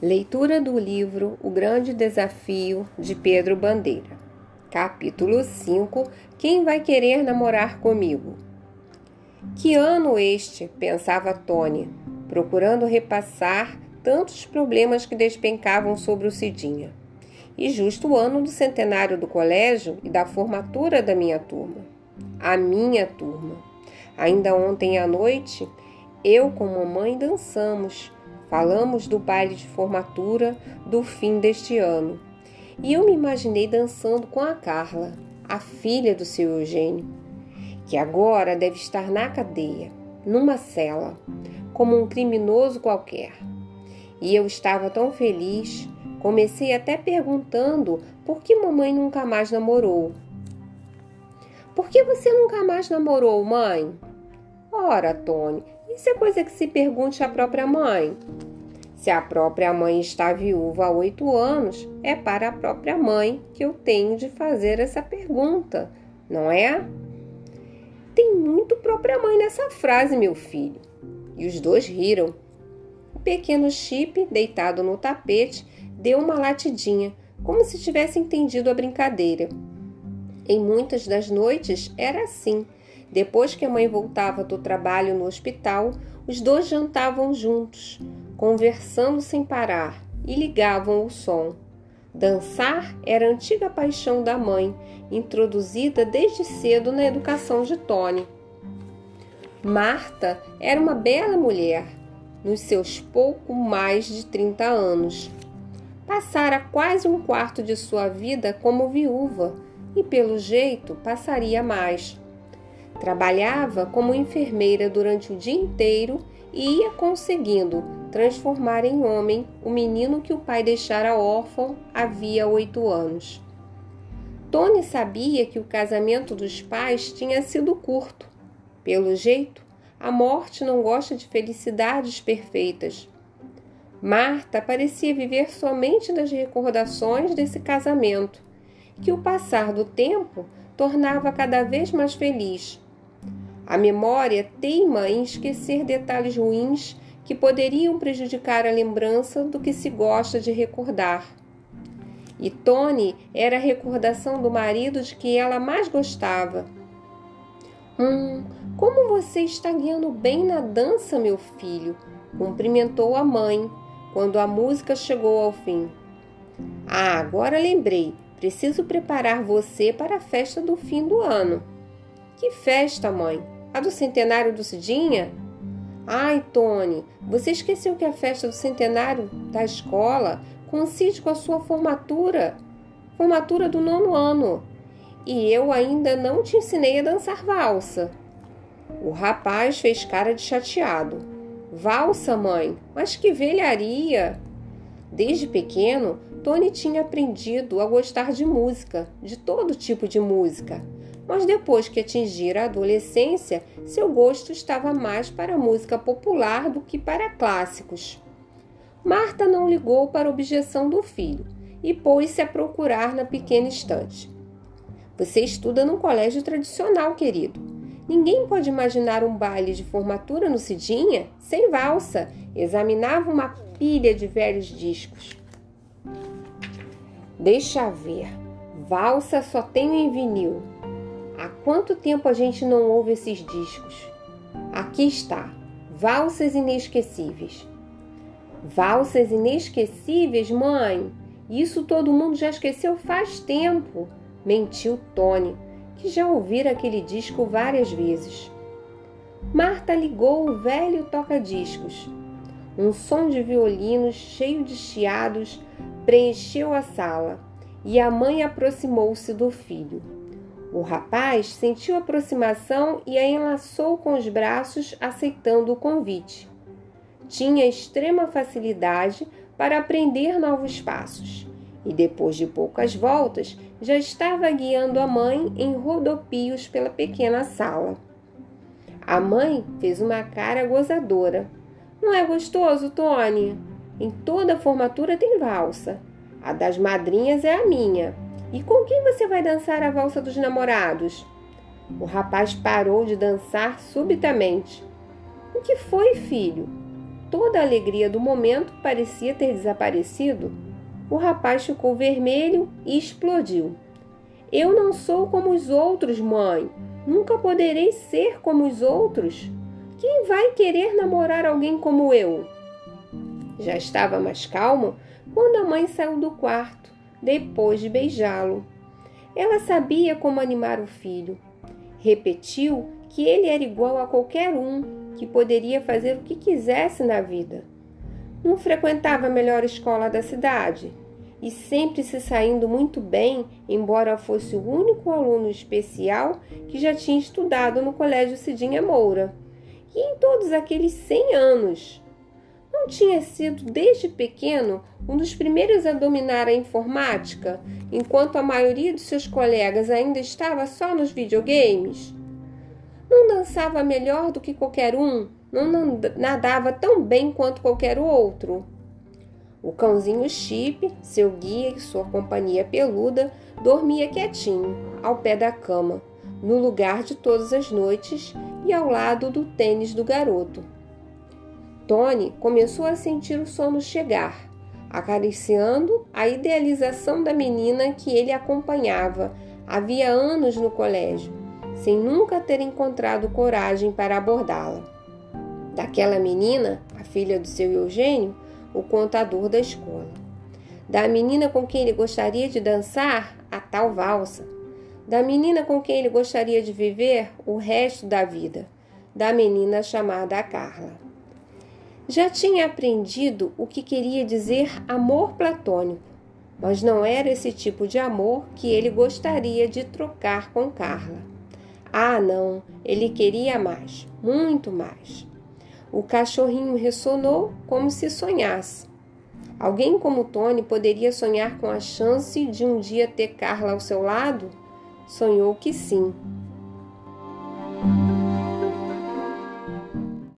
Leitura do livro O Grande Desafio de Pedro Bandeira. Capítulo 5 Quem vai querer namorar comigo? Que ano este? pensava Tony, procurando repassar tantos problemas que despencavam sobre o Cidinha. E justo o ano do centenário do colégio e da formatura da minha turma. A minha turma. Ainda ontem à noite, eu com mamãe dançamos Falamos do baile de formatura do fim deste ano. E eu me imaginei dançando com a Carla, a filha do seu Eugênio, que agora deve estar na cadeia, numa cela, como um criminoso qualquer. E eu estava tão feliz, comecei até perguntando por que mamãe nunca mais namorou. Por que você nunca mais namorou, mãe? Ora, Tony, isso é coisa que se pergunte à própria mãe. Se a própria mãe está viúva há oito anos, é para a própria mãe que eu tenho de fazer essa pergunta, não é? Tem muito própria mãe nessa frase, meu filho. E os dois riram. O pequeno Chip, deitado no tapete, deu uma latidinha, como se tivesse entendido a brincadeira. Em muitas das noites era assim. Depois que a mãe voltava do trabalho no hospital, os dois jantavam juntos, conversando sem parar e ligavam o som. Dançar era a antiga paixão da mãe, introduzida desde cedo na educação de Tony. Marta era uma bela mulher, nos seus pouco mais de 30 anos. Passara quase um quarto de sua vida como viúva e, pelo jeito, passaria mais. Trabalhava como enfermeira durante o dia inteiro e ia conseguindo transformar em homem o menino que o pai deixara órfão havia oito anos. Tony sabia que o casamento dos pais tinha sido curto. Pelo jeito, a morte não gosta de felicidades perfeitas. Marta parecia viver somente das recordações desse casamento, que o passar do tempo tornava cada vez mais feliz a memória teima em esquecer detalhes ruins que poderiam prejudicar a lembrança do que se gosta de recordar. E Tony era a recordação do marido de que ela mais gostava. Hum, como você está guiando bem na dança, meu filho, cumprimentou a mãe quando a música chegou ao fim. Ah, agora lembrei, preciso preparar você para a festa do fim do ano. Que festa, mãe? A do centenário do Cidinha? Ai, Tony, você esqueceu que a festa do centenário da escola coincide com a sua formatura, formatura do nono ano. E eu ainda não te ensinei a dançar valsa. O rapaz fez cara de chateado. Valsa, mãe, mas que velharia! Desde pequeno, Tony tinha aprendido a gostar de música, de todo tipo de música mas depois que atingira a adolescência, seu gosto estava mais para a música popular do que para clássicos. Marta não ligou para a objeção do filho e pôs-se a procurar na pequena estante. Você estuda num colégio tradicional, querido. Ninguém pode imaginar um baile de formatura no Cidinha sem valsa. Examinava uma pilha de velhos discos. Deixa ver. Valsa só tenho em vinil. Há quanto tempo a gente não ouve esses discos? Aqui está, Valsas Inesquecíveis. Valsas Inesquecíveis, mãe? Isso todo mundo já esqueceu faz tempo, mentiu Tony, que já ouvira aquele disco várias vezes. Marta ligou o velho toca-discos. Um som de violinos cheio de chiados preencheu a sala e a mãe aproximou-se do filho. O rapaz sentiu a aproximação e a enlaçou com os braços, aceitando o convite. Tinha extrema facilidade para aprender novos passos e, depois de poucas voltas, já estava guiando a mãe em rodopios pela pequena sala. A mãe fez uma cara gozadora. Não é gostoso, Tony? Em toda formatura tem valsa. A das madrinhas é a minha. E com quem você vai dançar a valsa dos namorados? O rapaz parou de dançar subitamente. O que foi, filho? toda a alegria do momento parecia ter desaparecido, o rapaz ficou vermelho e explodiu. Eu não sou como os outros, mãe. Nunca poderei ser como os outros. Quem vai querer namorar alguém como eu? Já estava mais calmo quando a mãe saiu do quarto, depois de beijá-lo. Ela sabia como animar o filho. Repetiu que ele era igual a qualquer um, que poderia fazer o que quisesse na vida. Não frequentava a melhor escola da cidade e sempre se saindo muito bem, embora fosse o único aluno especial que já tinha estudado no Colégio Cidinha Moura. E em todos aqueles 100 anos, não tinha sido desde pequeno um dos primeiros a dominar a informática, enquanto a maioria de seus colegas ainda estava só nos videogames? Não dançava melhor do que qualquer um, não nadava tão bem quanto qualquer outro. O cãozinho Chip, seu guia e sua companhia peluda, dormia quietinho, ao pé da cama, no lugar de todas as noites e ao lado do tênis do garoto. Tony começou a sentir o sono chegar, acariciando a idealização da menina que ele acompanhava havia anos no colégio, sem nunca ter encontrado coragem para abordá-la. Daquela menina, a filha do seu Eugênio, o contador da escola. Da menina com quem ele gostaria de dançar, a tal valsa. Da menina com quem ele gostaria de viver o resto da vida. Da menina chamada Carla. Já tinha aprendido o que queria dizer amor platônico, mas não era esse tipo de amor que ele gostaria de trocar com Carla. Ah, não, ele queria mais, muito mais. O cachorrinho ressonou como se sonhasse. Alguém como Tony poderia sonhar com a chance de um dia ter Carla ao seu lado? Sonhou que sim.